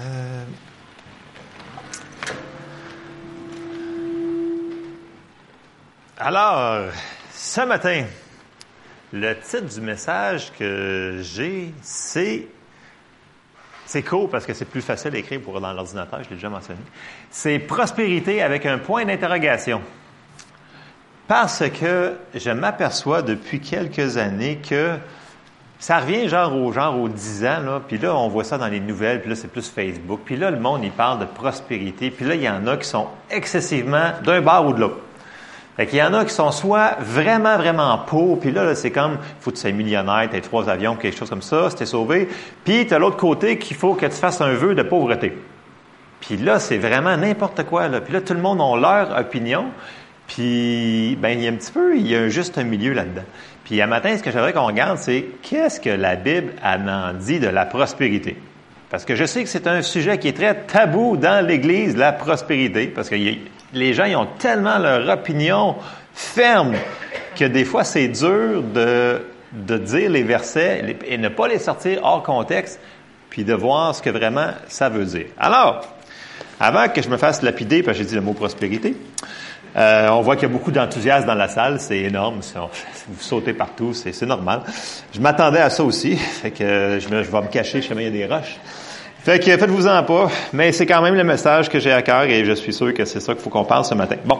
Euh, Alors, ce matin, le titre du message que j'ai, c'est c'est court parce que c'est plus facile à écrire pour dans l'ordinateur, je l'ai déjà mentionné. C'est prospérité avec un point d'interrogation. Parce que je m'aperçois depuis quelques années que ça revient genre au genre aux 10 ans, là, puis là, on voit ça dans les nouvelles, puis là, c'est plus Facebook. Puis là, le monde, il parle de prospérité, puis là, il y en a qui sont excessivement d'un bar ou de l'autre. Fait qu'il y en a qui sont soit vraiment, vraiment pauvres, puis là, c'est comme, il faut que tu sois millionnaire, tu trois avions, quelque chose comme ça, c'était sauvé. Puis tu as l'autre côté qu'il faut que tu fasses un vœu de pauvreté. Puis là, c'est vraiment n'importe quoi. Là. Puis là, tout le monde a leur opinion. Puis, ben, il y a un petit peu, y a juste un milieu là-dedans. Puis, à matin, ce que j'aimerais qu'on regarde, c'est qu'est-ce que la Bible en dit de la prospérité? Parce que je sais que c'est un sujet qui est très tabou dans l'Église, la prospérité, parce que les gens ils ont tellement leur opinion ferme que des fois c'est dur de, de dire les versets et ne pas les sortir hors contexte, puis de voir ce que vraiment ça veut dire. Alors, avant que je me fasse lapider, parce que j'ai dit le mot prospérité, euh, on voit qu'il y a beaucoup d'enthousiasme dans la salle, c'est énorme, vous sautez partout, c'est normal. Je m'attendais à ça aussi, fait que je, vais me cacher, sais il y a des roches. Fait que faites-vous-en pas, mais c'est quand même le message que j'ai à cœur et je suis sûr que c'est ça qu'il faut qu'on parle ce matin. Bon.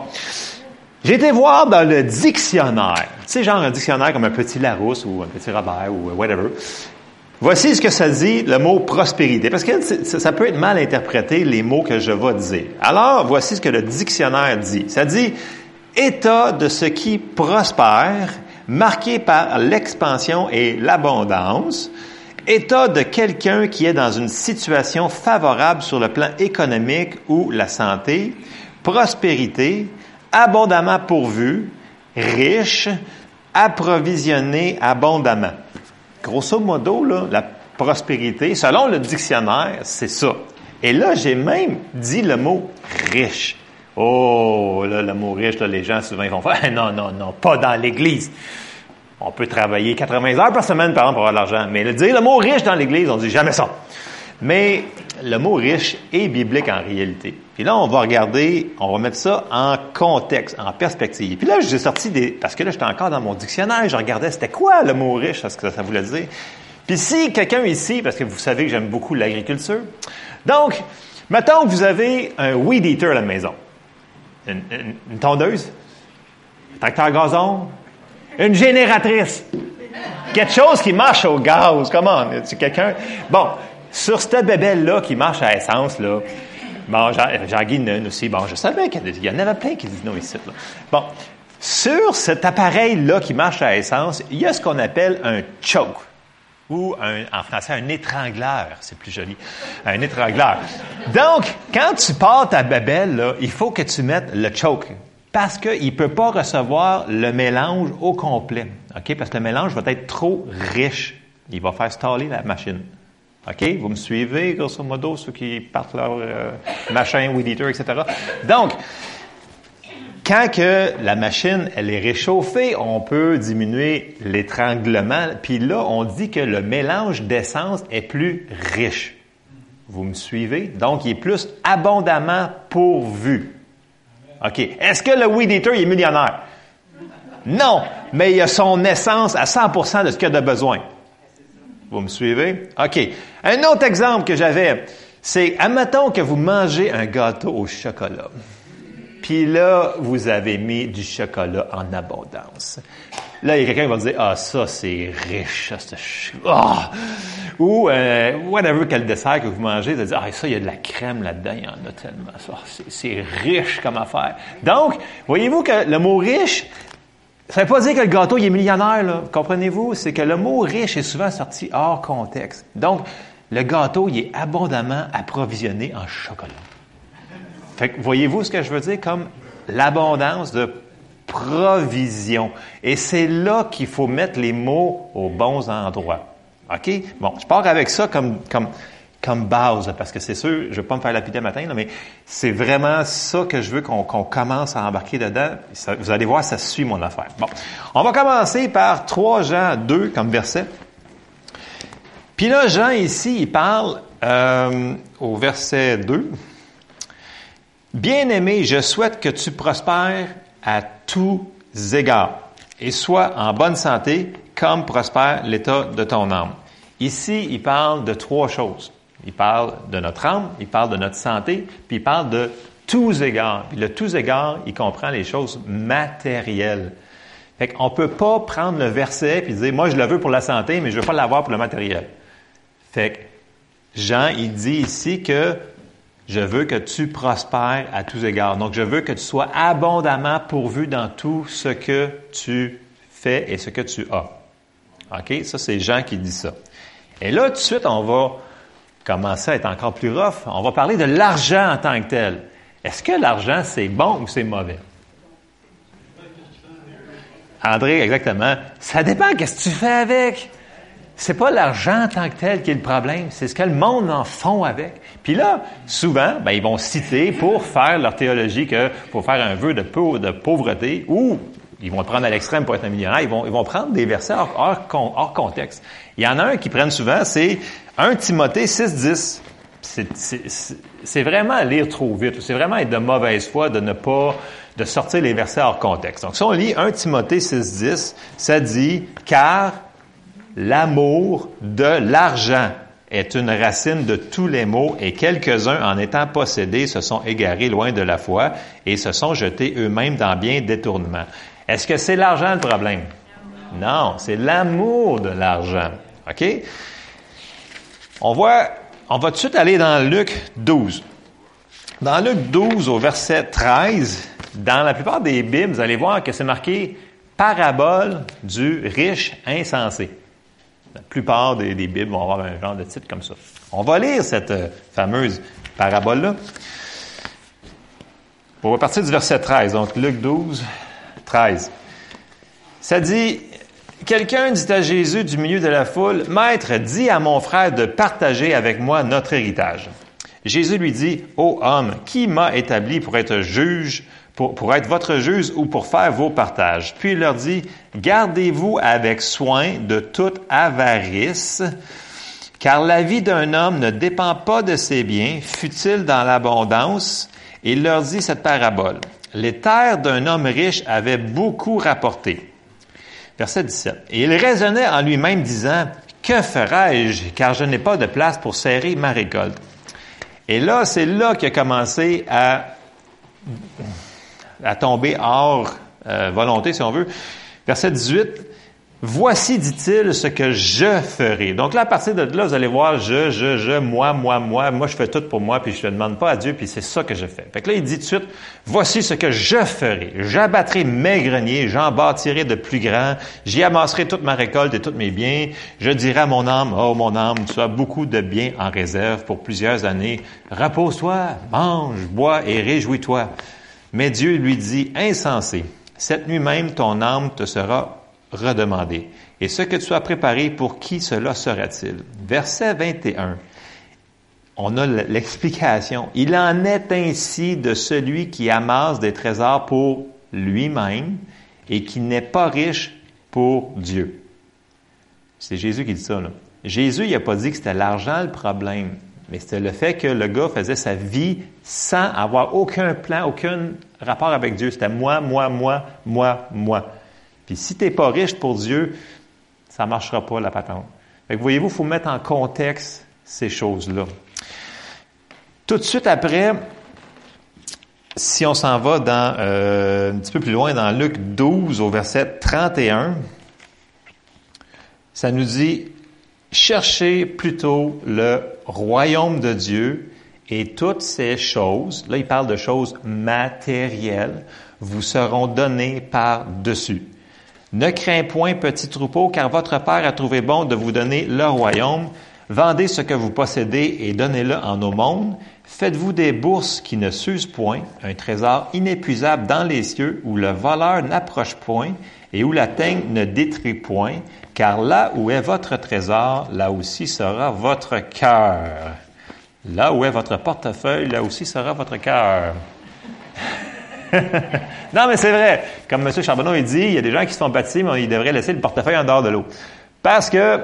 J'ai été voir dans le dictionnaire. Tu sais, genre un dictionnaire comme un petit Larousse ou un petit Robert ou whatever. Voici ce que ça dit, le mot prospérité. Parce que ça peut être mal interprété, les mots que je vais dire. Alors, voici ce que le dictionnaire dit. Ça dit état de ce qui prospère, marqué par l'expansion et l'abondance, État de quelqu'un qui est dans une situation favorable sur le plan économique ou la santé, prospérité, abondamment pourvu, riche, approvisionné abondamment. Grosso modo, la prospérité, selon le dictionnaire, c'est ça. Et là, j'ai même dit le mot riche. Oh, là, le mot riche, les gens souvent ils vont faire non, non, non, pas dans l'Église. On peut travailler 80 heures par semaine, par exemple, pour avoir de l'argent. Mais le dire le mot riche dans l'Église, on dit jamais ça. Mais le mot riche est biblique en réalité. Puis là, on va regarder, on va mettre ça en contexte, en perspective. Puis là, j'ai sorti des... Parce que là, j'étais encore dans mon dictionnaire, je regardais c'était quoi le mot riche, ce que ça voulait dire. Puis si quelqu'un ici, parce que vous savez que j'aime beaucoup l'agriculture, donc, mettons que vous avez un weed eater à la maison. Une, tondeuse, un tracteur gazon, une génératrice. Quelque chose qui marche au gaz. Comment? Tu quelqu'un? Bon, sur cette bébelle-là qui marche à essence, là, bon, Jean-Guy aussi, bon, je savais qu'il y en avait plein qui disent non ici. Bon, sur cet appareil-là qui marche à essence, il y a ce qu'on appelle un choke ou un, en français un étrangleur, c'est plus joli, un étrangleur. Donc, quand tu pars ta bébelle, là, il faut que tu mettes le choke parce qu'il ne peut pas recevoir le mélange au complet. OK? Parce que le mélange va être trop riche. Il va faire staller la machine. OK? Vous me suivez, grosso modo, ceux qui partent leur euh, machin, weed eater, etc. Donc, quand que la machine elle est réchauffée, on peut diminuer l'étranglement. Puis là, on dit que le mélange d'essence est plus riche. Vous me suivez? Donc, il est plus abondamment pourvu. OK. Est-ce que le weed eater est millionnaire? Non, mais il a son essence à 100% de ce qu'il a besoin. Vous me suivez? OK. Un autre exemple que j'avais, c'est, admettons que vous mangez un gâteau au chocolat. Puis là, vous avez mis du chocolat en abondance. Là, il y a quelqu'un qui va dire, ah, ça, c'est riche, ça, ah! Ou, euh, whatever quel dessert que vous mangez, vous dire, ah, ça, il y a de la crème là-dedans, il y en a tellement. C'est riche comme affaire. Donc, voyez-vous que le mot riche, ça ne veut pas dire que le gâteau, est millionnaire. Comprenez-vous? C'est que le mot riche est souvent sorti hors contexte. Donc, le gâteau, il est abondamment approvisionné en chocolat. Fait que, voyez-vous ce que je veux dire comme l'abondance de provision. Et c'est là qu'il faut mettre les mots aux bons endroits. OK? Bon, je pars avec ça comme, comme, comme base, parce que c'est sûr, je ne vais pas me faire lapider matin, mais c'est vraiment ça que je veux qu'on commence à embarquer dedans. vous allez voir, ça suit mon affaire. Bon, on va commencer par 3 Jean 2 comme verset. Puis là, Jean, ici, il parle euh, au verset 2. Bien-aimé, je souhaite que tu prospères à tous égards et sois en bonne santé comme prospère l'état de ton âme. Ici, il parle de trois choses. Il parle de notre âme, il parle de notre santé, puis il parle de tous égards. Puis le tous égards, il comprend les choses matérielles. Fait qu'on peut pas prendre le verset et dire, moi, je le veux pour la santé, mais je veux pas l'avoir pour le matériel. Fait que Jean, il dit ici que je veux que tu prospères à tous égards. Donc, je veux que tu sois abondamment pourvu dans tout ce que tu fais et ce que tu as. OK? Ça, c'est Jean qui dit ça. Et là, tout de suite, on va commencer à être encore plus rough. On va parler de l'argent en tant que tel. Est-ce que l'argent, c'est bon ou c'est mauvais? André, exactement. Ça dépend qu'est-ce que tu fais avec? C'est pas l'argent en tant que tel qui est le problème, c'est ce que le monde en font avec. Puis là, souvent, ben, ils vont citer pour faire leur théologie que pour faire un vœu de pauvreté ou ils vont le prendre à l'extrême pour être un millionnaire, ils vont, ils vont prendre des versets hors, hors, contexte. Il y en a un qui prennent souvent, c'est 1 Timothée 6.10. C'est vraiment lire trop vite. C'est vraiment être de mauvaise foi de ne pas de sortir les versets hors contexte. Donc, si on lit 1 Timothée 6.10, ça dit, car l'amour de l'argent est une racine de tous les maux et quelques-uns, en étant possédés, se sont égarés loin de la foi et se sont jetés eux-mêmes dans bien détournements. Est-ce que c'est l'argent le problème? Non, c'est l'amour de l'argent. OK? On voit, va tout de suite aller dans Luc 12. Dans Luc 12, au verset 13, dans la plupart des Bibles, vous allez voir que c'est marqué parabole du riche insensé. La plupart des, Bibles vont avoir un genre de titre comme ça. On va lire cette euh, fameuse parabole-là. On va partir du verset 13, donc Luc 12, 13. Ça dit, quelqu'un dit à Jésus du milieu de la foule, Maître, dis à mon frère de partager avec moi notre héritage. Jésus lui dit, Ô homme, qui m'a établi pour être juge, pour, pour, être votre juge ou pour faire vos partages? Puis il leur dit, Gardez-vous avec soin de toute avarice, car la vie d'un homme ne dépend pas de ses biens, fut-il dans l'abondance. Et il leur dit cette parabole. Les terres d'un homme riche avaient beaucoup rapporté. Verset 17. Et il raisonnait en lui-même disant, Que ferai-je, car je n'ai pas de place pour serrer ma récolte? Et là, c'est là qu'il a commencé à, à tomber hors euh, volonté, si on veut. Verset 18, Voici, dit-il, ce que je ferai. Donc là, à partir de là, vous allez voir, je, je, je, moi, moi, moi, moi, je fais tout pour moi, puis je ne demande pas à Dieu, puis c'est ça que je fais. Fait que là, il dit tout de suite, voici ce que je ferai. J'abattrai mes greniers, j'en bâtirai de plus grands, j'y amasserai toute ma récolte et tous mes biens. Je dirai à mon âme, oh mon âme, tu as beaucoup de biens en réserve pour plusieurs années. Repose-toi, mange, bois et réjouis-toi. Mais Dieu lui dit, insensé, cette nuit même, ton âme te sera redemander. Et ce que tu as préparé, pour qui cela sera-t-il? Verset 21. On a l'explication. Il en est ainsi de celui qui amasse des trésors pour lui-même et qui n'est pas riche pour Dieu. C'est Jésus qui dit ça. Jésus, il n'a pas dit que c'était l'argent le problème, mais c'était le fait que le gars faisait sa vie sans avoir aucun plan, aucun rapport avec Dieu. C'était moi, moi, moi, moi, moi. Puis si tu n'es pas riche pour Dieu, ça ne marchera pas la patente. Voyez-vous, il faut mettre en contexte ces choses-là. Tout de suite après, si on s'en va dans euh, un petit peu plus loin dans Luc 12 au verset 31, ça nous dit cherchez plutôt le royaume de Dieu et toutes ces choses, là il parle de choses matérielles, vous seront données par-dessus. Ne crains point, petit troupeau, car votre Père a trouvé bon de vous donner le royaume. Vendez ce que vous possédez et donnez-le en aumône. Faites-vous des bourses qui ne s'usent point, un trésor inépuisable dans les cieux, où le voleur n'approche point et où la teigne ne détruit point, car là où est votre trésor, là aussi sera votre cœur. Là où est votre portefeuille, là aussi sera votre cœur. non, mais c'est vrai. Comme M. Charbonneau il dit, il y a des gens qui se font mais ils devraient laisser le portefeuille en dehors de l'eau. Parce que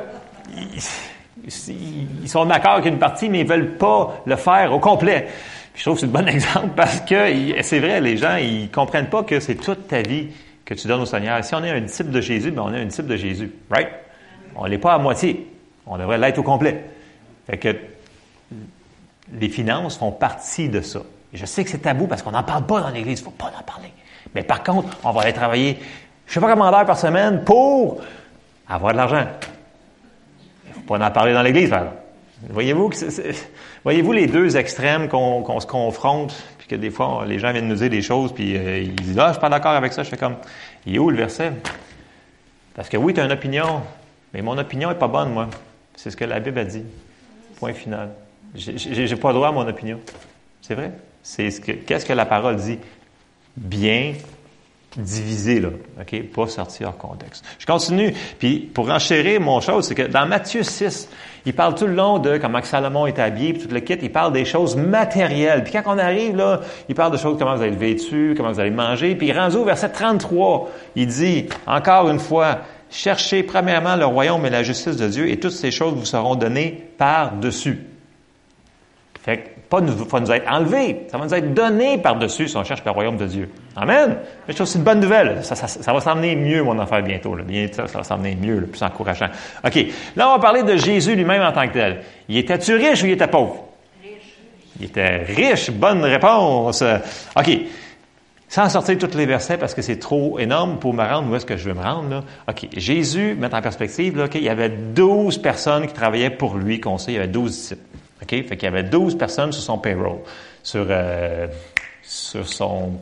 ils sont d'accord qu'une partie, mais ils veulent pas le faire au complet. je trouve que c'est un bon exemple parce que c'est vrai, les gens, ils comprennent pas que c'est toute ta vie que tu donnes au Seigneur. Si on est un disciple de Jésus, ben on est un disciple de Jésus, right? On l'est pas à moitié. On devrait l'être au complet. Fait que les finances font partie de ça. Je sais que c'est tabou parce qu'on n'en parle pas dans l'Église. Il ne faut pas en parler. Mais par contre, on va aller travailler, je ne sais pas combien d'heures par semaine pour avoir de l'argent. Il ne faut pas en parler dans l'Église, Voyez-vous voyez-vous les deux extrêmes qu'on se confronte, puis que des fois, les gens viennent nous dire des choses, puis euh, ils disent, ah, je suis pas d'accord avec ça. Je fais comme, il est où le verset? Parce que oui, tu as une opinion, mais mon opinion n'est pas bonne, moi. C'est ce que la Bible a dit. Point final. J'ai pas droit à mon opinion. C'est vrai? C'est ce que, qu'est-ce que la parole dit? Bien divisé, là. OK? Pas sorti hors contexte. Je continue. Puis, pour enchérir mon chose, c'est que dans Matthieu 6, il parle tout le long de comment Salomon est habillé, puis tout le kit. Il parle des choses matérielles. Puis quand on arrive, là, il parle de choses comment vous allez vêtu, comment vous allez manger. Puis, il rend au verset 33. Il dit, encore une fois, cherchez premièrement le royaume et la justice de Dieu, et toutes ces choses vous seront données par-dessus. Fait que, pas nous, va nous être enlevé, ça va nous être donné par-dessus si on cherche le royaume de Dieu. Amen. Mais je trouve que c'est une bonne nouvelle. Ça, ça, ça va s'emmener mieux, mon affaire, bientôt. Là. Bientôt, ça va s'emmener mieux, le plus encourageant. OK. Là, on va parler de Jésus lui-même en tant que tel. Il était-tu riche ou il était pauvre? Riche. Il était riche. Bonne réponse. OK. Sans sortir tous les versets parce que c'est trop énorme pour me rendre où est-ce que je veux me rendre. Là. OK. Jésus, mettre en perspective, là, il y avait 12 personnes qui travaillaient pour lui, qu'on sait, il y avait 12 disciples. OK? Fait qu'il y avait 12 personnes sur son payroll, sur, euh, sur son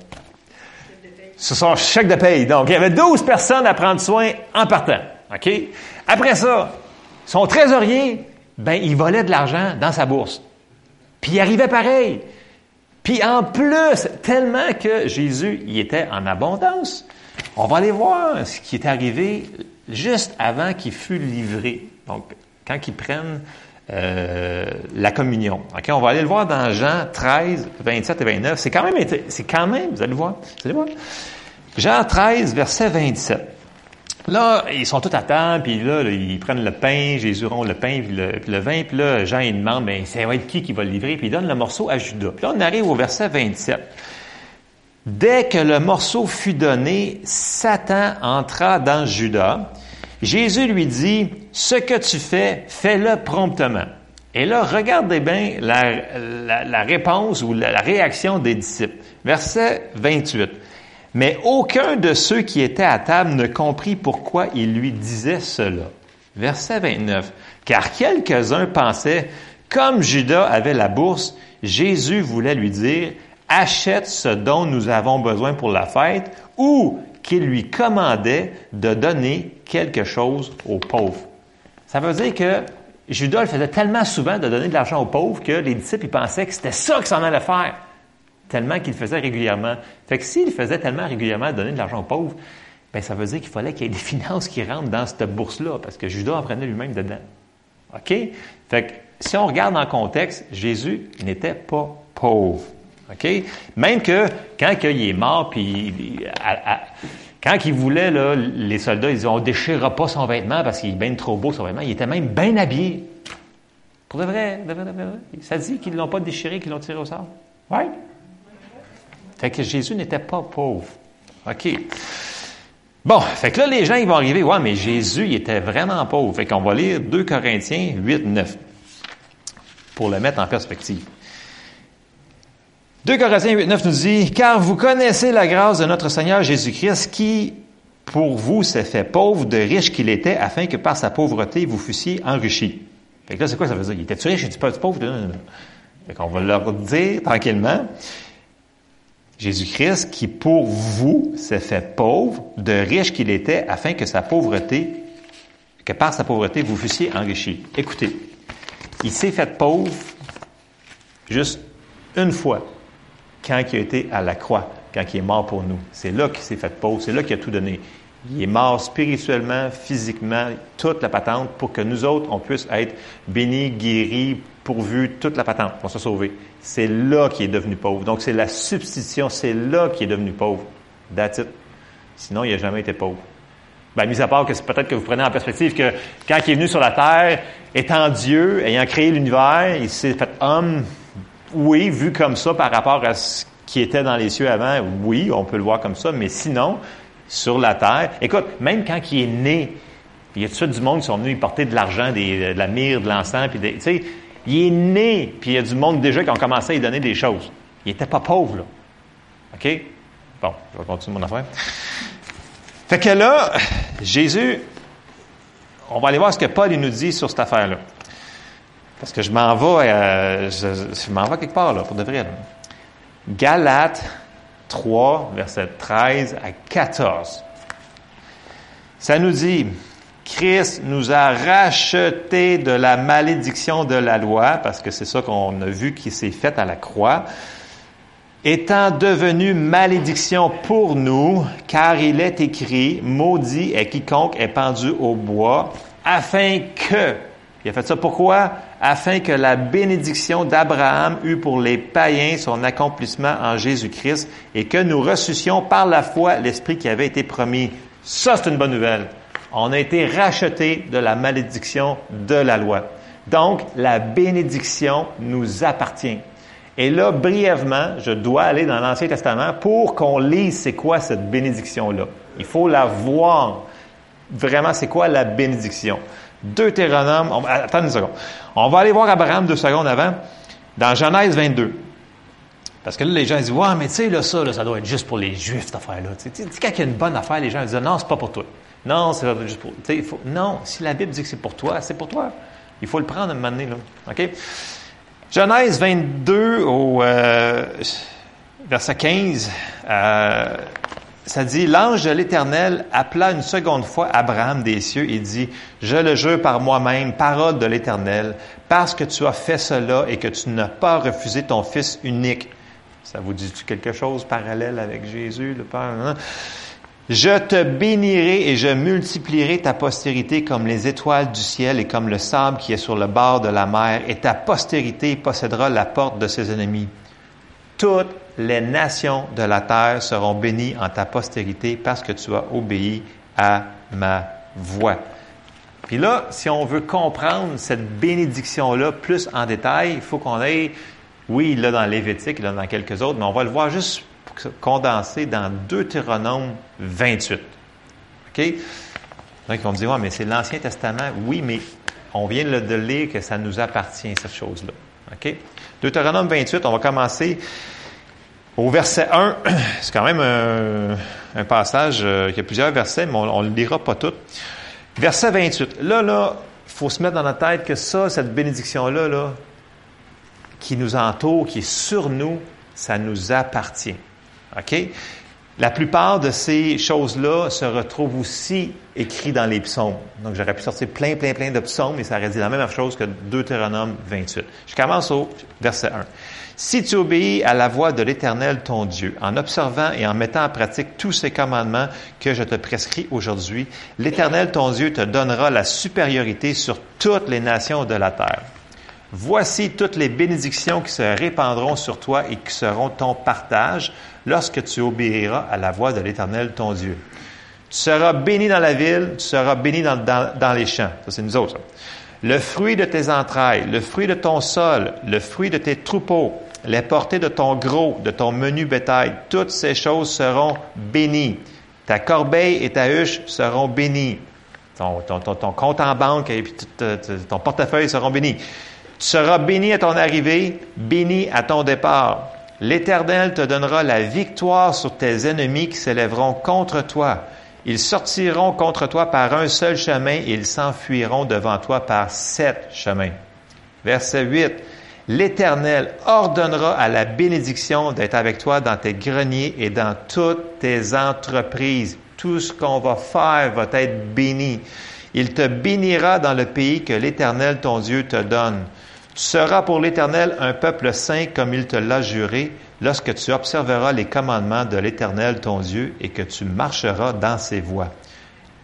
chèque de paye. Donc, il y avait 12 personnes à prendre soin en partant. OK? Après ça, son trésorier, ben, il volait de l'argent dans sa bourse. Puis il arrivait pareil. Puis en plus, tellement que Jésus, il était en abondance. On va aller voir ce qui est arrivé juste avant qu'il fût livré. Donc, quand ils prennent euh, la communion. On va aller le voir dans Jean 13, 27 et 29. C'est quand même, c'est quand même, vous allez voir, vous allez voir. Jean 13, verset 27. Là, ils sont tous à table, puis là, ils prennent le pain, Jésus rompt le pain, puis le, vin, puis là, Jean, il demande, ben, ça va être qui qui va le livrer, puis il donne le morceau à Judas. Puis là, on arrive au verset 27. Dès que le morceau fut donné, Satan entra dans Judas. Jésus lui dit, ce que tu fais, fais-le promptement. Et là, regardez bien la, la réponse ou la réaction des disciples. Verset 28. Mais aucun de ceux qui étaient à table ne comprit pourquoi il lui disait cela. Verset 29. Car quelques-uns pensaient, comme Judas avait la bourse, Jésus voulait lui dire, achète ce dont nous avons besoin pour la fête, ou qu'il lui commandait de donner quelque chose aux pauvres. Ça veut dire que Judas le faisait tellement souvent de donner de l'argent aux pauvres que les disciples pensaient que c'était ça que s'en allait faire tellement qu'il faisait régulièrement. Fait que s'il faisait tellement régulièrement donner de l'argent aux pauvres, ben ça veut dire qu'il fallait qu'il y ait des finances qui rentrent dans cette bourse-là, parce que Judas en prenait lui-même dedans. OK? Fait que si on regarde en contexte, Jésus n'était pas pauvre. OK? Même que quand il est mort, puis quand il voulait, là, les soldats, ils disaient on déchirera pas son vêtement parce qu'il est bien trop beau son vêtement. Il était même bien habillé. Pour de vrai, de vrai, de vrai. Ça dit qu'ils ne l'ont pas déchiré, qu'ils l'ont tiré au sort. Ouais? Fait que Jésus n'était pas pauvre. OK. Bon, fait que là, les gens, ils vont arriver, ouais, mais Jésus, il était vraiment pauvre. Fait qu'on va lire 2 Corinthiens 8, 9 pour le mettre en perspective. 2 Corinthiens 8, 9 nous dit, car vous connaissez la grâce de notre Seigneur Jésus-Christ qui, pour vous, s'est fait pauvre de riche qu'il était, afin que par sa pauvreté, vous fussiez enrichis. Fait que là, c'est quoi ça veut dire? Il était-tu riche? Il était pas pauvre? Fait qu'on va leur dire tranquillement. Jésus-Christ qui pour vous s'est fait pauvre, de riche qu'il était, afin que sa pauvreté, que par sa pauvreté vous fussiez enrichis. Écoutez, il s'est fait pauvre juste une fois, quand il a été à la croix, quand il est mort pour nous. C'est là qu'il s'est fait pauvre, c'est là qu'il a tout donné. Il est mort spirituellement, physiquement, toute la patente pour que nous autres, on puisse être bénis, guéris, pourvus, toute la patente pour se sauver. C'est là qu'il est devenu pauvre. Donc, c'est la substitution, c'est là qu'il est devenu pauvre. That's it. Sinon, il n'a jamais été pauvre. Ben, mis à part que c'est peut-être que vous prenez en perspective que quand il est venu sur la terre, étant Dieu, ayant créé l'univers, il s'est fait homme, oui, vu comme ça par rapport à ce qui était dans les cieux avant, oui, on peut le voir comme ça, mais sinon, sur la terre, écoute, même quand il est né, il y a tout ça du monde qui sont venus y porter de l'argent, de la myrrhe, de l'encens, puis tu sais, il est né, puis il y a du monde déjà qui ont commencé à lui donner des choses. Il n'était pas pauvre, là. OK? Bon, je vais continuer mon affaire. Fait que là, Jésus, on va aller voir ce que Paul nous dit sur cette affaire-là. Parce que je m'en vais, euh, je, m'en vais quelque part, là, pour de vrai. Galates 3, verset 13 à 14. Ça nous dit, Christ nous a rachetés de la malédiction de la loi, parce que c'est ça qu'on a vu qui s'est fait à la croix, étant devenu malédiction pour nous, car il est écrit, maudit est quiconque est pendu au bois, afin que, il a fait ça pourquoi? Afin que la bénédiction d'Abraham eût pour les païens son accomplissement en Jésus-Christ et que nous ressuscions par la foi l'Esprit qui avait été promis. Ça, c'est une bonne nouvelle. On a été rachetés de la malédiction de la loi. Donc, la bénédiction nous appartient. Et là, brièvement, je dois aller dans l'Ancien Testament pour qu'on lise c'est quoi cette bénédiction-là. Il faut la voir. Vraiment, c'est quoi la bénédiction? Deutéronome, on, attends une seconde. On va aller voir Abraham deux secondes avant, dans Genèse 22. Parce que là, les gens disent, ouais, mais tu sais, là, ça, ça doit être juste pour les Juifs, cette affaire-là. Tu sais, quand il y a une bonne affaire, les gens disent, non, c'est pas pour toi. Non, c'est juste pour. Non, si la Bible dit que c'est pour toi, c'est pour toi. Il faut le prendre à un moment donné, là. OK? Genèse 22 au euh, verset 15, euh, ça dit, l'ange de l'Éternel appela une seconde fois Abraham des cieux et dit, je le jure par moi-même, parole de l'Éternel, parce que tu as fait cela et que tu n'as pas refusé ton Fils unique. Ça vous dit-tu quelque chose parallèle avec Jésus, le Père? Hein? Je te bénirai et je multiplierai ta postérité comme les étoiles du ciel et comme le sable qui est sur le bord de la mer, et ta postérité possédera la porte de ses ennemis. Les nations de la terre seront bénies en ta postérité parce que tu as obéi à ma voix. Puis là, si on veut comprendre cette bénédiction-là plus en détail, il faut qu'on aille, oui, l'a dans Lévitique, l'a dans quelques autres, mais on va le voir juste condensé dans Deutéronome 28. OK? Donc, on me dit, ouais, mais c'est l'Ancien Testament. Oui, mais on vient de lire que ça nous appartient, cette chose-là. OK? Deutéronome 28, on va commencer au verset 1. C'est quand même un, passage euh, qui a plusieurs versets, mais on ne le lira pas tout. Verset 28. Là, là, il faut se mettre dans la tête que ça, cette bénédiction-là, là, qui nous entoure, qui est sur nous, ça nous appartient. OK? La plupart de ces choses-là se retrouvent aussi écrites dans les psaumes. Donc, j'aurais pu sortir plein, plein, plein de psaumes, mais ça aurait dit la même chose que Deutéronome 28. Je commence au verset 1. Si tu obéis à la voix de l'Éternel ton Dieu, en observant et en mettant en pratique tous ces commandements que je te prescris aujourd'hui, l'Éternel ton Dieu te donnera la supériorité sur toutes les nations de la terre. Voici toutes les bénédictions qui se répandront sur toi et qui seront ton partage lorsque tu obéiras à la voix de l'Éternel, ton Dieu. Tu seras béni dans la ville, tu seras béni dans, les champs. Ça, c'est nous autres. Le fruit de tes entrailles, le fruit de ton sol, le fruit de tes troupeaux, les portées de ton gros, de ton menu bétail, toutes ces choses seront bénies. Ta corbeille et ta huche seront bénies. Ton, ton, ton, compte en banque et puis ton portefeuille seront bénis. Tu seras béni à ton arrivée, béni à ton départ. L'Éternel te donnera la victoire sur tes ennemis qui s'élèveront contre toi. Ils sortiront contre toi par un seul chemin et ils s'enfuiront devant toi par sept chemins. Verset 8. L'Éternel ordonnera à la bénédiction d'être avec toi dans tes greniers et dans toutes tes entreprises. Tout ce qu'on va faire va être béni. Il te bénira dans le pays que l'Éternel ton Dieu te donne. Tu seras pour l'Éternel un peuple saint comme il te l'a juré, lorsque tu observeras les commandements de l'Éternel ton Dieu et que tu marcheras dans ses voies.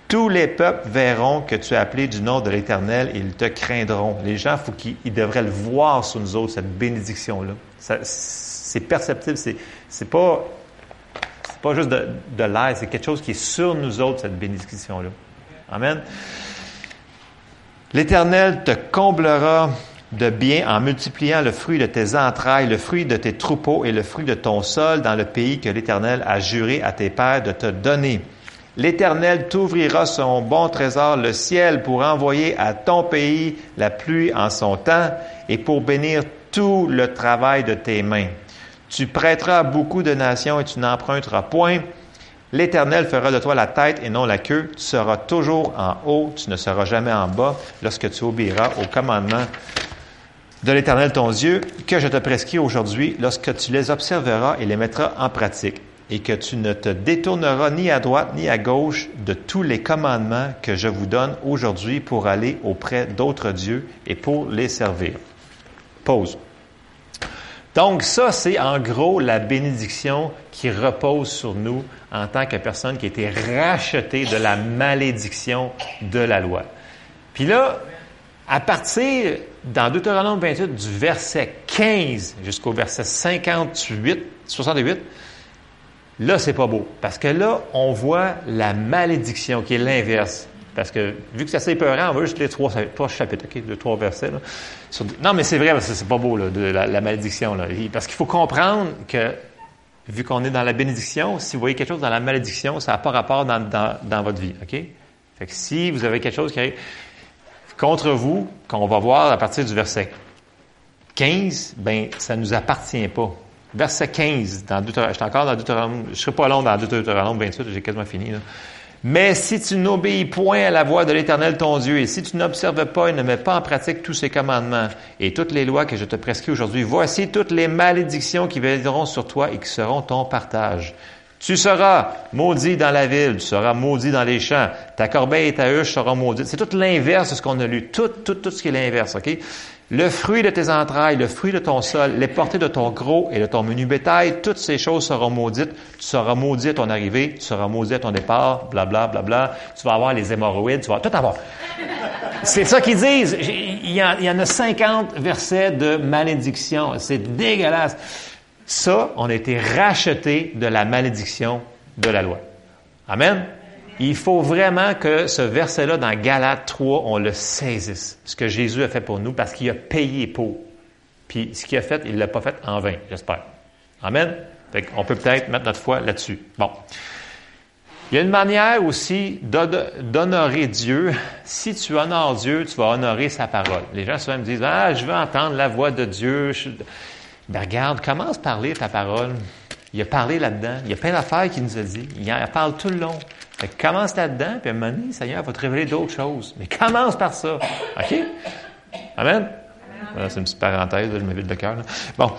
Tous les peuples verront que tu es appelé du nom de l'Éternel et ils te craindront. Les gens, faut devraient le voir sur nous autres, cette bénédiction-là. C'est perceptible, c'est, pas, pas juste de, de l'air, c'est quelque chose qui est sur nous autres, cette bénédiction-là. Amen. L'Éternel te comblera de bien en multipliant le fruit de tes entrailles, le fruit de tes troupeaux et le fruit de ton sol dans le pays que l'Éternel a juré à tes pères de te donner. L'Éternel t'ouvrira son bon trésor, le ciel, pour envoyer à ton pays la pluie en son temps et pour bénir tout le travail de tes mains. Tu prêteras beaucoup de nations et tu n'emprunteras point. L'Éternel fera de toi la tête et non la queue. Tu seras toujours en haut, tu ne seras jamais en bas lorsque tu obéiras au commandement de l'Éternel ton Dieu que je te prescris aujourd'hui lorsque tu les observeras et les mettras en pratique et que tu ne te détourneras ni à droite ni à gauche de tous les commandements que je vous donne aujourd'hui pour aller auprès d'autres dieux et pour les servir. Pause. Donc ça, c'est en gros la bénédiction qui repose sur nous en tant que personne qui a été rachetée de la malédiction de la loi. Puis là, à partir, dans Deutéronome 28, du verset 15 jusqu'au verset 58, 68, là, c'est pas beau. Parce que là, on voit la malédiction qui est l'inverse. Parce que, vu que c'est assez peurant, on va juste les trois, chapitres, OK, les trois versets. Là. non, mais c'est vrai, parce que c'est pas beau, là, de la, malédiction. Là. Parce qu'il faut comprendre que, vu qu'on est dans la bénédiction, si vous voyez quelque chose dans la malédiction, ça n'a pas rapport dans, dans, dans, votre vie, OK? Fait que si vous avez quelque chose qui arrive contre vous, qu'on va voir à partir du verset 15, ben ça ne nous appartient pas. Verset 15, dans Deutéronome, je suis encore dans Deutéronome, je ne serai pas long dans Deutéronome 28, j'ai quasiment fini. Mais si tu n'obéis point à la voix de l'Éternel ton Dieu, et si tu n'observes pas et ne mets pas en pratique tous ses commandements et toutes les lois que je te prescris aujourd'hui, voici toutes les malédictions qui viendront sur toi et qui seront ton partage. Tu seras maudit dans la ville, tu seras maudit dans les champs, ta corbeille et ta huche seront maudites. C'est tout l'inverse de ce qu'on a lu, tout, tout, tout ce qui est l'inverse, OK? Le fruit de tes entrailles, le fruit de ton sol, les portées de ton gros et de ton menu bétail, toutes ces choses seront maudites. Tu seras maudit à ton arrivée, tu seras maudit à ton départ, blablabla, bla, bla, bla. Tu vas avoir les hémorroïdes, tu vas tout avoir. C'est ça qu'ils disent. Il y, en, il y en a 50 versets de malédiction. C'est dégueulasse. Ça, on a été racheté de la malédiction de la loi. Amen? Il faut vraiment que ce verset-là dans Galates 3, on le saisisse. Ce que Jésus a fait pour nous parce qu'il a payé pour. Puis ce qu'il a fait, il ne l'a pas fait en vain, j'espère. Amen? on peut peut-être mettre notre foi là-dessus. Bon. Il y a une manière aussi d'honorer Dieu. Si tu honores Dieu, tu vas honorer sa parole. Les gens souvent me disent, ah, je veux entendre la voix de Dieu. Ben regarde, commence par lire ta parole. Il a parlé là-dedans. Il y a plein d'affaires qu'il nous a dit. Il en parle tout le long. Fait commence là-dedans, puis à un moment donné, Seigneur va te révéler d'autres choses. Mais commence par ça. OK? Amen? c'est une petite parenthèse, je me vide le cœur. Bon.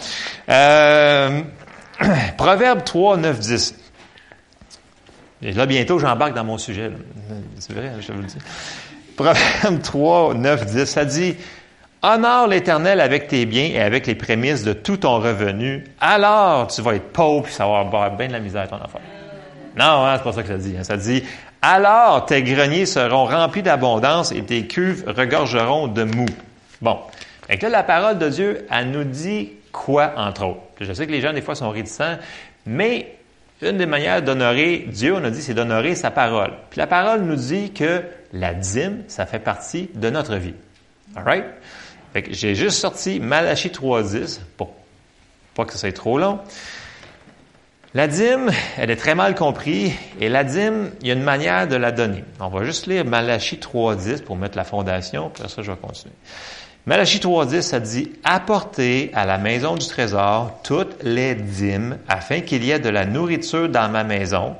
Euh, Proverbe 3, 9, 10. Et là, bientôt, j'embarque dans mon sujet. C'est vrai, je vous le dis. Proverbe 3, 9, 10, ça dit Honore l'Éternel avec tes biens et avec les prémices de tout ton revenu. Alors, tu vas être pauvre et ça va avoir bien de la misère ton affaire. Non, hein, c'est pas ça que ça dit. Hein. Ça dit, alors tes greniers seront remplis d'abondance et tes cuves regorgeront de mou. Bon. Et là, la parole de Dieu, elle nous dit quoi, entre autres? Je sais que les gens, des fois, sont réticents, mais une des manières d'honorer Dieu, on a dit, c'est d'honorer sa parole. Puis la parole nous dit que la dîme, ça fait partie de notre vie. All right? J'ai juste sorti Malachie 3.10 pour pas que ça soit trop long. La dîme, elle est très mal comprise, et la dîme, il y a une manière de la donner. On va juste lire Malachie 3.10 pour mettre la fondation, puis après ça, je vais continuer. Malachie 3.10, ça dit « Apportez à la maison du trésor toutes les dîmes, afin qu'il y ait de la nourriture dans ma maison.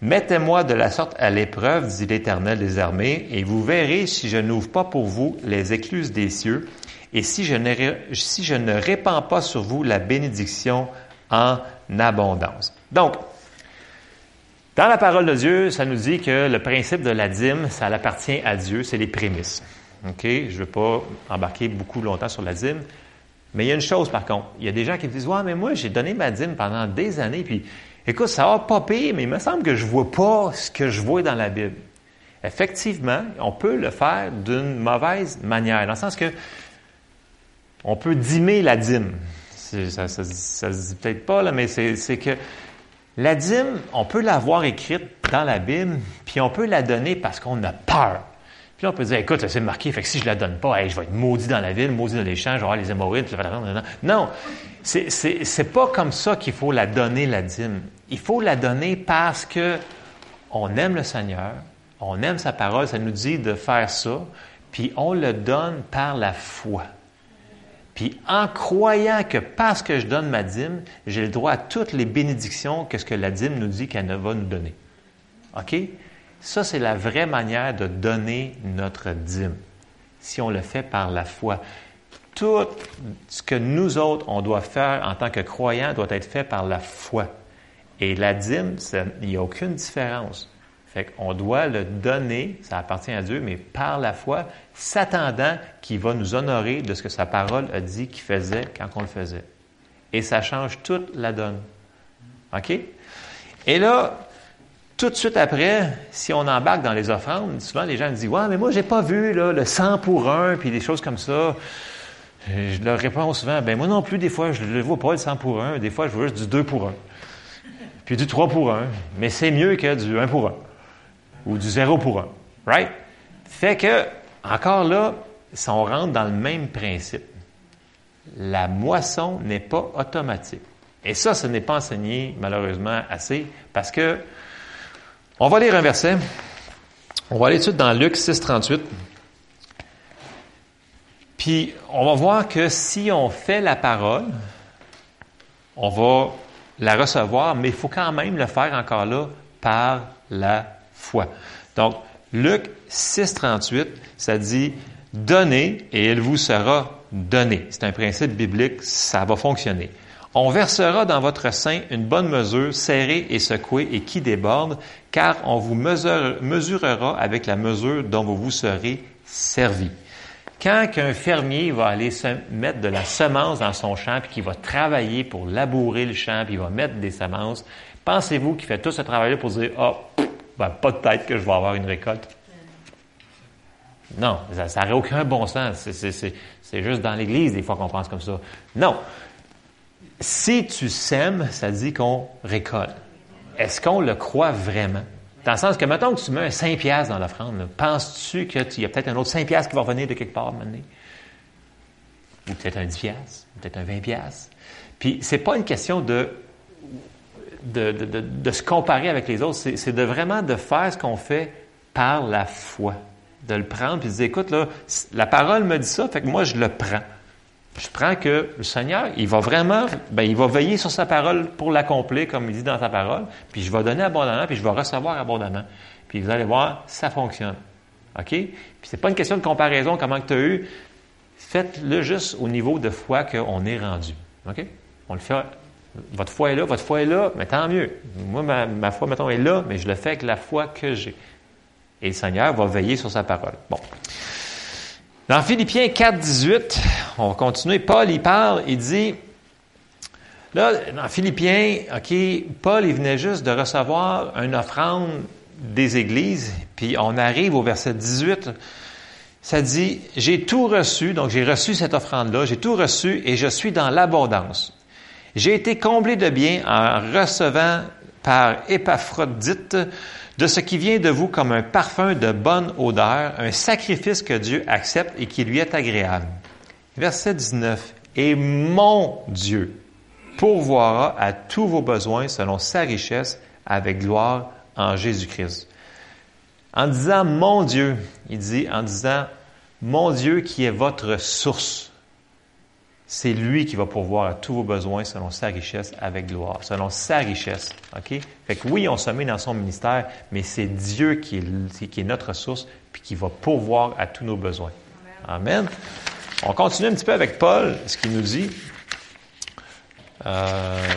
Mettez-moi de la sorte à l'épreuve, dit l'Éternel des armées, et vous verrez si je n'ouvre pas pour vous les écluses des cieux, et si je ne, ne répands pas sur vous la bénédiction en abondance. Donc, dans la parole de Dieu, ça nous dit que le principe de la dîme, ça appartient à Dieu, c'est les prémices. OK? Je ne veux pas embarquer beaucoup longtemps sur la dîme. Mais il y a une chose, par contre. Il y a des gens qui me disent, ouais, mais moi, j'ai donné ma dîme pendant des années, puis, écoute, ça va pas pire, mais il me semble que je vois pas ce que je vois dans la Bible. Effectivement, on peut le faire d'une mauvaise manière, dans le sens que on peut dîmer la dîme ça, ça, se dit peut-être pas, mais c'est que La dîme, on peut l'avoir écrite dans la Bible, puis on peut la donner parce qu'on a peur. Puis on peut dire, écoute, c'est marqué, fait que si je la donne pas, je vais être maudit dans la ville, maudit dans les champs, je vais avoir les hémorroïdes. Non, c'est, c'est, c'est pas comme ça qu'il faut la donner, la dîme. Il faut la donner parce que on aime le Seigneur, on aime sa parole, ça nous dit de faire ça, puis on le donne par la foi. En croyant que parce que je donne ma dîme, j'ai le droit à toutes les bénédictions que ce que la dîme nous dit qu'elle va nous donner. OK? Ça, c'est la vraie manière de donner notre dîme, si on le fait par la foi. Tout ce que nous autres, on doit faire en tant que croyants doit être fait par la foi. Et la dîme, il n'y a aucune différence. Fait qu'on doit le donner, ça appartient à Dieu, mais par la foi, s'attendant qu'il va nous honorer de ce que sa parole a dit qu'il faisait quand on le faisait. Et ça change toute la donne. OK? Et là, tout de suite après, si on embarque dans les offrandes, souvent les gens me disent Ouais, mais moi, j'ai pas vu le 100 pour un, puis des choses comme ça. je leur réponds souvent Ben, moi non plus, des fois, je ne le vois pas le 100 pour un. Des fois, je vois juste du 2 pour 1. Puis du 3 pour 1. Mais c'est mieux que du 1 pour 1 ou du zéro pour un. Right? Fait que, encore là, si on rentre dans le même principe, la moisson n'est pas automatique. Et ça, ce n'est pas enseigné, malheureusement, assez, parce que, on va lire un verset. On va aller tout de suite dans Luc 6, 38. Puis, on va voir que si on fait la parole, on va la recevoir, mais il faut quand même le faire encore là par la Donc, Luc 6, 38, ça dit Donnez et il vous sera donné. C'est un principe biblique, ça va fonctionner. On versera dans votre sein une bonne mesure, serrée et secouée et qui déborde, car on vous mesurera avec la mesure dont vous vous serez servi. Quand un fermier va aller se mettre de la semence dans son champ, puis qu'il va travailler pour labourer le champ, puis il va mettre des semences, pensez-vous qu'il fait tout ce travail-là pour dire, ah, ben, tête que je vais avoir une récolte. Non, ça n'aurait aucun bon sens. C'est juste dans l'Église, des fois, qu'on pense comme ça. Non. Si tu sèmes, ça dit qu'on récolte. Est-ce qu'on le croit vraiment? Dans le sens que, mettons que tu mets un 5 piastres dans l'offrande, penses-tu qu'il y a peut-être un autre 5 piastres qui va revenir de quelque part maintenant? Ou peut-être un 10 piastres, peut-être un 20 piastres. Puis, c'est pas une question de de, se comparer avec les autres, c'est de vraiment de faire ce qu'on fait par la foi. De le prendre puis de dire, écoute, là, la parole me dit ça, fait que moi, je le prends. Je prends que le Seigneur, il va vraiment, ben, il va veiller sur sa parole pour l'accomplir, comme il dit dans sa parole, puis je vais donner abondamment, puis je vais recevoir abondamment. Puis vous allez voir, ça fonctionne. OK? Puis c'est pas une question de comparaison, comment tu as eu. Faites-le juste au niveau de foi qu'on est rendu. OK? On le fait votre foi est là, votre foi est là, mais tant mieux. Moi, ma, foi, mettons, est là, mais je le fais avec la foi que j'ai. Et le Seigneur va veiller sur sa parole. Bon. Dans Philippiens 4, 18, on va continuer. Paul, il parle, il dit, là, dans Philippiens, OK, Paul, il venait juste de recevoir une offrande des églises, puis on arrive au verset 18, ça dit, j'ai tout reçu, donc j'ai reçu cette offrande-là, j'ai tout reçu et je suis dans l'abondance. J'ai été comblé de bien en recevant par Épaphrodite de ce qui vient de vous comme un parfum de bonne odeur, un sacrifice que Dieu accepte et qui lui est agréable. Verset 19. Et mon Dieu pourvoira à tous vos besoins selon sa richesse avec gloire en Jésus-Christ. En disant mon Dieu, il dit en disant mon Dieu qui est votre source. C'est lui qui va pourvoir à tous vos besoins selon sa richesse avec gloire, selon sa richesse. OK? Fait que oui, on se met dans son ministère, mais c'est Dieu qui est, notre source puis qui va pourvoir à tous nos besoins. Amen. On continue un petit peu avec Paul, ce qu'il nous dit. Euh,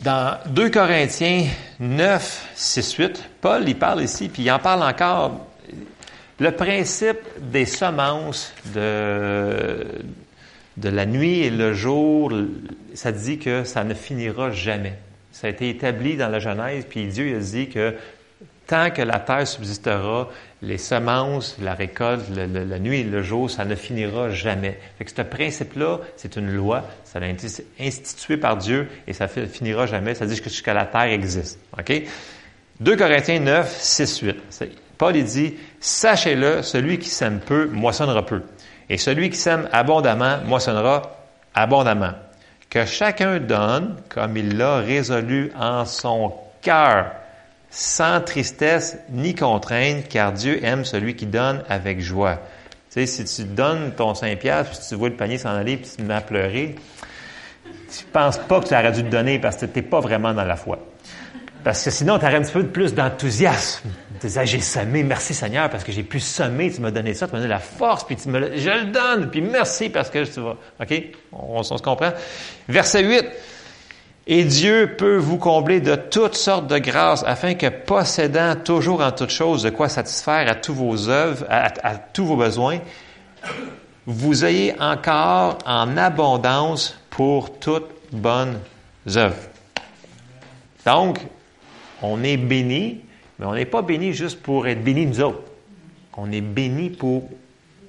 dans 2 Corinthiens 9, 6, 8, Paul, il parle ici, puis il en parle encore le principe des semences de, la nuit et le jour, ça dit que ça ne finira jamais. Ça a été établi dans la Genèse, puis Dieu a dit que tant que la terre subsistera, les semences, la récolte, la nuit et le jour, ça ne finira jamais. Fait que ce principe-là, c'est une loi, ça a été institué par Dieu et ça ne finira jamais. Ça dit que la terre existe. OK? 2 Corinthiens 9, 6, 8. Paul dit, sachez-le, celui qui sème peu moissonnera peu. Et celui qui sème abondamment moissonnera abondamment. Que chacun donne comme il l'a résolu en son cœur sans tristesse ni contrainte, car Dieu aime celui qui donne avec joie. Tu sais, si tu donnes ton 5 piastres, puis tu vois le panier s'en aller, puis tu te mets à pleurer, tu penses pas que tu aurais dû te donner parce que tu n'es pas vraiment dans la foi. Parce que sinon, tu aurais un petit peu plus d'enthousiasme. Tu disais, j'ai semé, merci Seigneur, parce que j'ai pu semer, tu m'as donné ça, tu m'as donné la force, puis tu me je le donne, puis merci parce que tu vas. OK? On, se comprend? Verset 8. Et Dieu peut vous combler de toutes sortes de grâces afin que possédant toujours en toutes choses de quoi satisfaire à tous vos œuvres, à, tous vos besoins, vous ayez encore en abondance pour toutes bonnes œuvres. Donc, on est béni, mais on n'est pas béni juste pour être béni nous autres. On est béni pour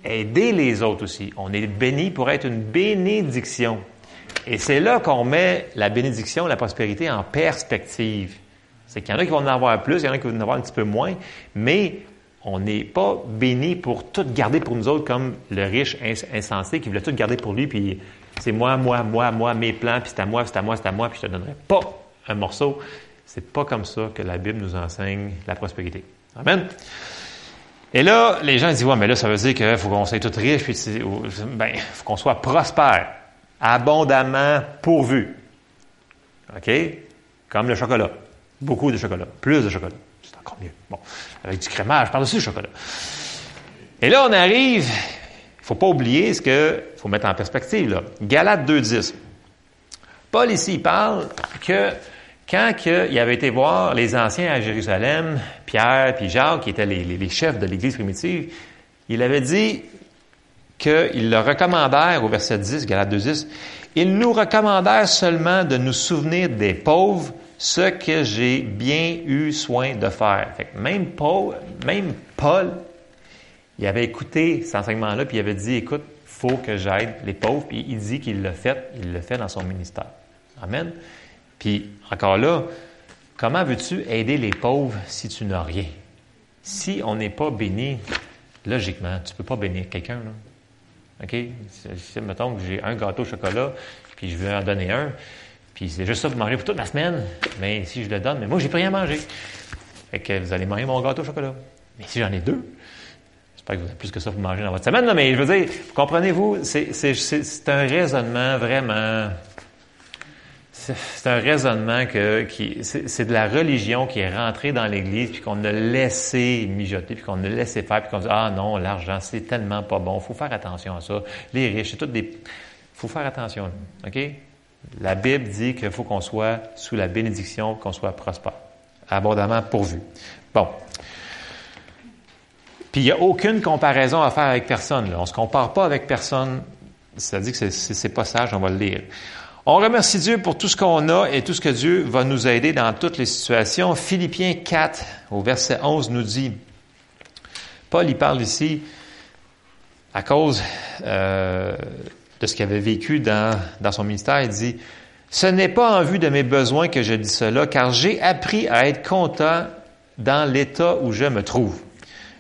aider les autres aussi. On est béni pour être une bénédiction. Et c'est là qu'on met la bénédiction, la prospérité en perspective. C'est qu'il y en a qui vont en avoir plus, il y en a qui vont en avoir un petit peu moins, mais on n'est pas béni pour tout garder pour nous autres comme le riche insensé qui voulait tout garder pour lui, puis c'est moi, moi, moi, moi, mes plans, puis c'est à moi, c'est à moi, c'est à moi, puis je te donnerai pas un morceau. C'est pas comme ça que la Bible nous enseigne la prospérité. Amen. Et là, les gens disent, ouais, mais là, ça veut dire qu'il faut qu'on soit tout riche, puis ben, faut qu'on soit prospère abondamment pourvu. OK? Comme le chocolat. Beaucoup de chocolat. Plus de chocolat. C'est encore mieux. Bon. Avec du crémage par-dessus le chocolat. Et là, on arrive, il faut pas oublier ce que, faut mettre en perspective, là. Galates 2.10. Paul ici, il parle que quand il avait été voir les anciens à Jérusalem, Pierre puis Jacques, qui étaient les, chefs de l'Église primitive, il avait dit, qu'ils le recommandèrent au verset 10, Galate 2.10, ils nous recommandèrent seulement de nous souvenir des pauvres, ce que j'ai bien eu soin de faire. même Paul, même Paul, il avait écouté cet enseignement-là, puis il avait dit, écoute, faut que j'aide les pauvres, puis il dit qu'il le fait, il le fait dans son ministère. Amen. Puis encore là, comment veux-tu aider les pauvres si tu n'as rien? Si on n'est pas béni, logiquement, tu ne peux pas bénir quelqu'un. Là. OK? Si, mettons que j'ai un gâteau au chocolat, puis je veux en donner un, puis c'est juste ça pour manger pour toute la semaine, mais si je le donne, mais moi, j'ai pas rien à manger. Fait que vous allez manger mon gâteau au chocolat. Mais si j'en ai deux, j'espère que vous avez plus que ça pour manger dans votre semaine, mais je veux dire, comprenez-vous, c'est un raisonnement vraiment c'est un raisonnement que, qui, c'est de la religion qui est rentrée dans l'Église, puis qu'on a laissé mijoter, puis qu'on a laissé faire, puis qu'on dit ah non, l'argent c'est tellement pas bon, faut faire attention à ça. Les riches, c'est tout des, faut faire attention, ok? La Bible dit qu'il faut qu'on soit sous la bénédiction, qu'on soit prospère, abondamment pourvu. Bon. Puis il n'y a aucune comparaison à faire avec personne. Là. On ne se compare pas avec personne. Ça dit que c'est pas sage, on va le lire. On remercie Dieu pour tout ce qu'on a et tout ce que Dieu va nous aider dans toutes les situations. Philippiens 4, au verset 11, nous dit, Paul y parle ici à cause euh, de ce qu'il avait vécu dans, dans son ministère. Il dit, Ce n'est pas en vue de mes besoins que je dis cela, car j'ai appris à être content dans l'état où je me trouve.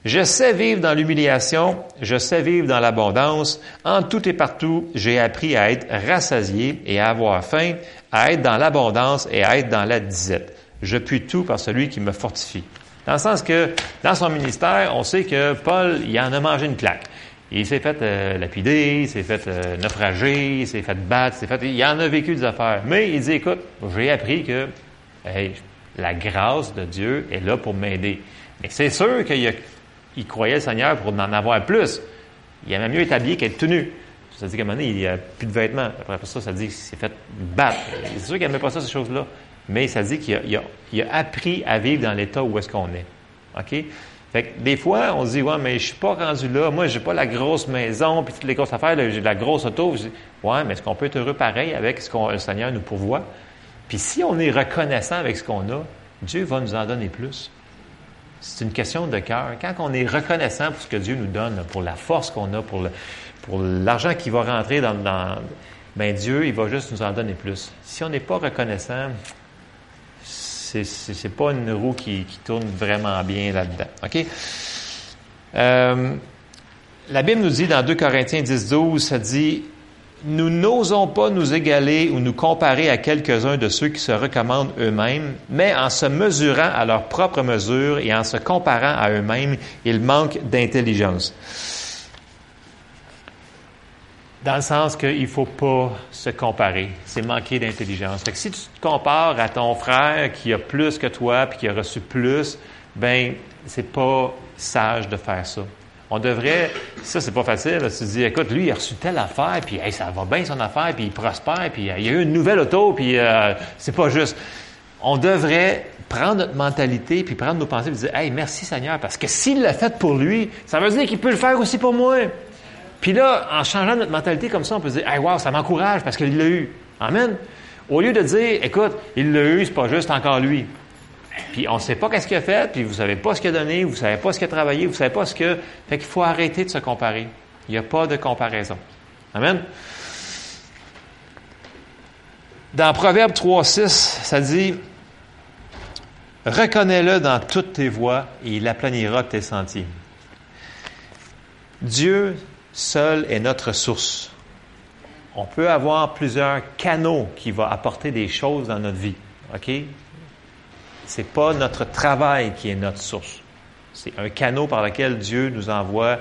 Je sais vivre dans l'humiliation, je sais vivre dans l'abondance. En tout et partout, j'ai appris à être rassasié et à avoir faim, à être dans l'abondance et à être dans la disette. Je puis tout par celui qui me fortifie. Dans le sens que, dans son ministère, on sait que Paul, il en a mangé une claque. Il s'est fait euh, lapider, il s'est fait euh, naufrager, il s'est fait battre, il s'est fait... Il en a vécu des affaires. Mais il dit, écoute, j'ai appris que la grâce de Dieu est là pour m'aider. Mais c'est sûr qu'il y a il croyait le Seigneur pour en avoir plus. Il aimait mieux être habillé qu'être tenu. Ça dit qu'à un moment donné, il n'y a plus de vêtements. Après ça, ça dit qu'il s'est fait battre. C'est sûr qu'il n'aimait pas ça, ces choses-là. Mais ça dit qu'il a, appris à vivre dans l'état où est-ce qu'on est. OK? Fait que des fois, on se dit, ouais, mais je suis pas rendu là. Moi, j'ai pas la grosse maison, puis toutes les grosses affaires, j'ai la grosse auto. Je dis, ouais, mais est-ce qu'on peut être heureux pareil avec ce que le Seigneur nous pourvoit? Puis si on est reconnaissant avec ce qu'on a, Dieu va nous en donner plus. C'est une question de cœur. Quand on est reconnaissant pour ce que Dieu nous donne, pour la force qu'on a, pour, l'argent qui va rentrer dans, dans ben Dieu, il va juste nous en donner plus. Si on n'est pas reconnaissant, c'est, c'est, pas une roue qui, qui tourne vraiment bien là-dedans. OK? Euh, la Bible nous dit dans 2 Corinthiens 10, 12, ça dit nous n'osons pas nous égaler ou nous comparer à quelques-uns de ceux qui se recommandent eux-mêmes, mais en se mesurant à leur propre mesure et en se comparant à eux-mêmes, ils manquent d'intelligence. Dans le sens qu'il ne faut pas se comparer, c'est manquer d'intelligence. si tu te compares à ton frère qui a plus que toi puis qui a reçu plus, ben c'est pas sage de faire ça. On devrait, ça c'est pas facile, tu dis, écoute, lui il a reçu telle affaire, puis ça va bien son affaire, puis il prospère, puis il y a eu une nouvelle auto, puis euh, c'est pas juste. On devrait prendre notre mentalité, puis prendre nos pensées, puis dire, hey, merci Seigneur, parce que s'il l'a fait pour lui, ça veut dire qu'il peut le faire aussi pour moi. Puis là, en changeant notre mentalité comme ça, on peut dire, hey, wow, ça m'encourage parce qu'il l'a eu. Amen. Au lieu de dire, écoute, il l'a eu, c'est pas juste encore lui. Puis on ne sait pas qu'est-ce qu'il a fait, puis vous savez pas ce qu'il a donné, vous ne savez pas ce qu'il a travaillé, vous ne savez pas ce que... Fait qu'il faut arrêter de se comparer. Il n'y a pas de comparaison. Amen. Dans Proverbe 3.6, ça dit Reconnais-le dans toutes tes voies et il aplanira tes sentiers. Dieu seul est notre source. On peut avoir plusieurs canaux qui vont apporter des choses dans notre vie. OK? C'est pas notre travail qui est notre source. C'est un canot par lequel Dieu nous envoie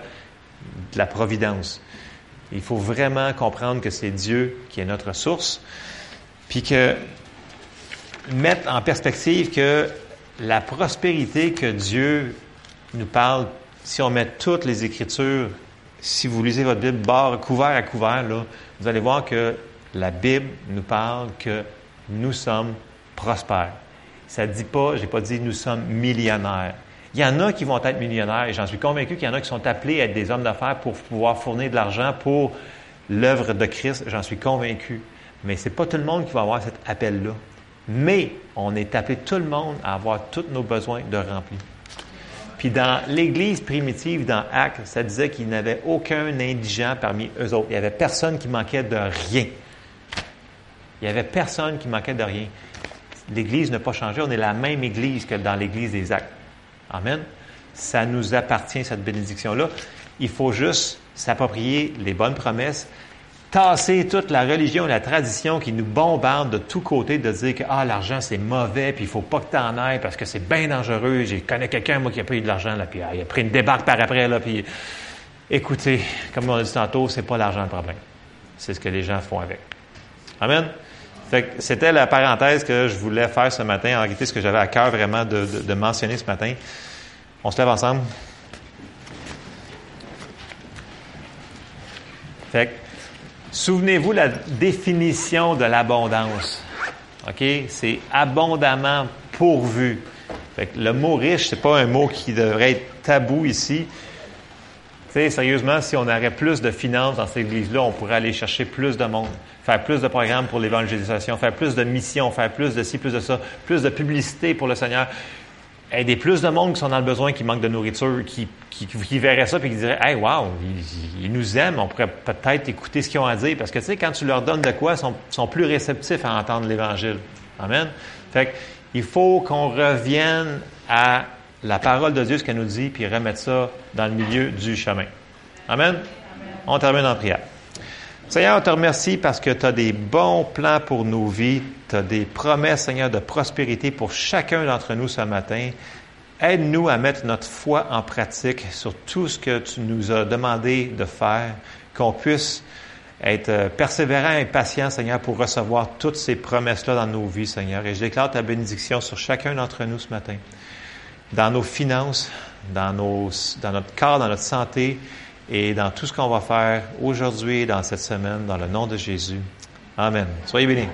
de la providence. Il faut vraiment comprendre que c'est Dieu qui est notre source, puis que mettre en perspective que la prospérité que Dieu nous parle, si on met toutes les Écritures, si vous lisez votre Bible barre, couvert à couvert, vous allez voir que la Bible nous parle que nous sommes prospères. Ça ne dit pas, je n'ai pas dit nous sommes millionnaires. Il y en a qui vont être millionnaires et j'en suis convaincu qu'il y en a qui sont appelés à être des hommes d'affaires pour pouvoir fournir de l'argent pour l'œuvre de Christ. J'en suis convaincu. Mais ce n'est pas tout le monde qui va avoir cet appel-là. Mais on est appelé tout le monde à avoir tous nos besoins de remplis. Puis dans l'Église primitive, dans Actes, ça disait qu'il n'y avait aucun indigent parmi eux autres. Il n'y avait personne qui manquait de rien. Il n'y avait personne qui manquait de rien. L'Église n'a pas changé. On est la même Église que dans l'Église des actes. Amen. Ça nous appartient, cette bénédiction-là. Il faut juste s'approprier les bonnes promesses, tasser toute la religion et la tradition qui nous bombarde de tous côtés de dire que ah, l'argent c'est mauvais, puis il faut pas que tu en ailles parce que c'est bien dangereux. J'ai connais quelqu'un, moi, qui a pris de l'argent, là, puis ah, il a pris une débarque par après, là, puis écoutez, comme on a dit tantôt, c'est pas l'argent le problème. C'est ce que les gens font avec. Amen c'était la parenthèse que je voulais faire ce matin. En réalité, ce que j'avais à cœur vraiment de, mentionner ce matin. On se lève ensemble. Souvenez-vous la définition de l'abondance. C'est abondamment pourvu. Le mot riche, c'est pas un mot qui devrait être tabou ici. Sais, sérieusement, si on aurait plus de finances dans cette église-là, on pourrait aller chercher plus de monde faire plus de programmes pour l'évangélisation, faire plus de missions, faire plus de ci, plus de ça, plus de publicité pour le Seigneur. Aider plus de monde qui sont dans le besoin, qui manquent de nourriture, qui, qui, verraient ça et qui diraient Hey, wow, ils, nous aiment, on pourrait peut-être écouter ce qu'ils ont à dire. Parce que, tu sais, quand tu leur donnes de quoi, ils sont, sont plus réceptifs à entendre l'Évangile. Amen. Fait il faut qu'on revienne à la parole de Dieu, ce qu'elle nous dit, puis remettre ça dans le milieu du chemin. Amen? On termine en prière. Seigneur, on te remercie parce que tu as des bons plans pour nos vies. Tu as des promesses, Seigneur, de prospérité pour chacun d'entre nous ce matin. Aide-nous à mettre notre foi en pratique sur tout ce que tu nous as demandé de faire, qu'on puisse être euh, persévérant et patient, Seigneur, pour recevoir toutes ces promesses-là dans nos vies, Seigneur. Et je déclare ta bénédiction sur chacun d'entre nous ce matin, dans nos finances, dans, nos, dans notre corps, dans notre santé, et dans tout ce qu'on va faire aujourd'hui, dans cette semaine, dans le nom de Jésus. Amen. Soyez bénis.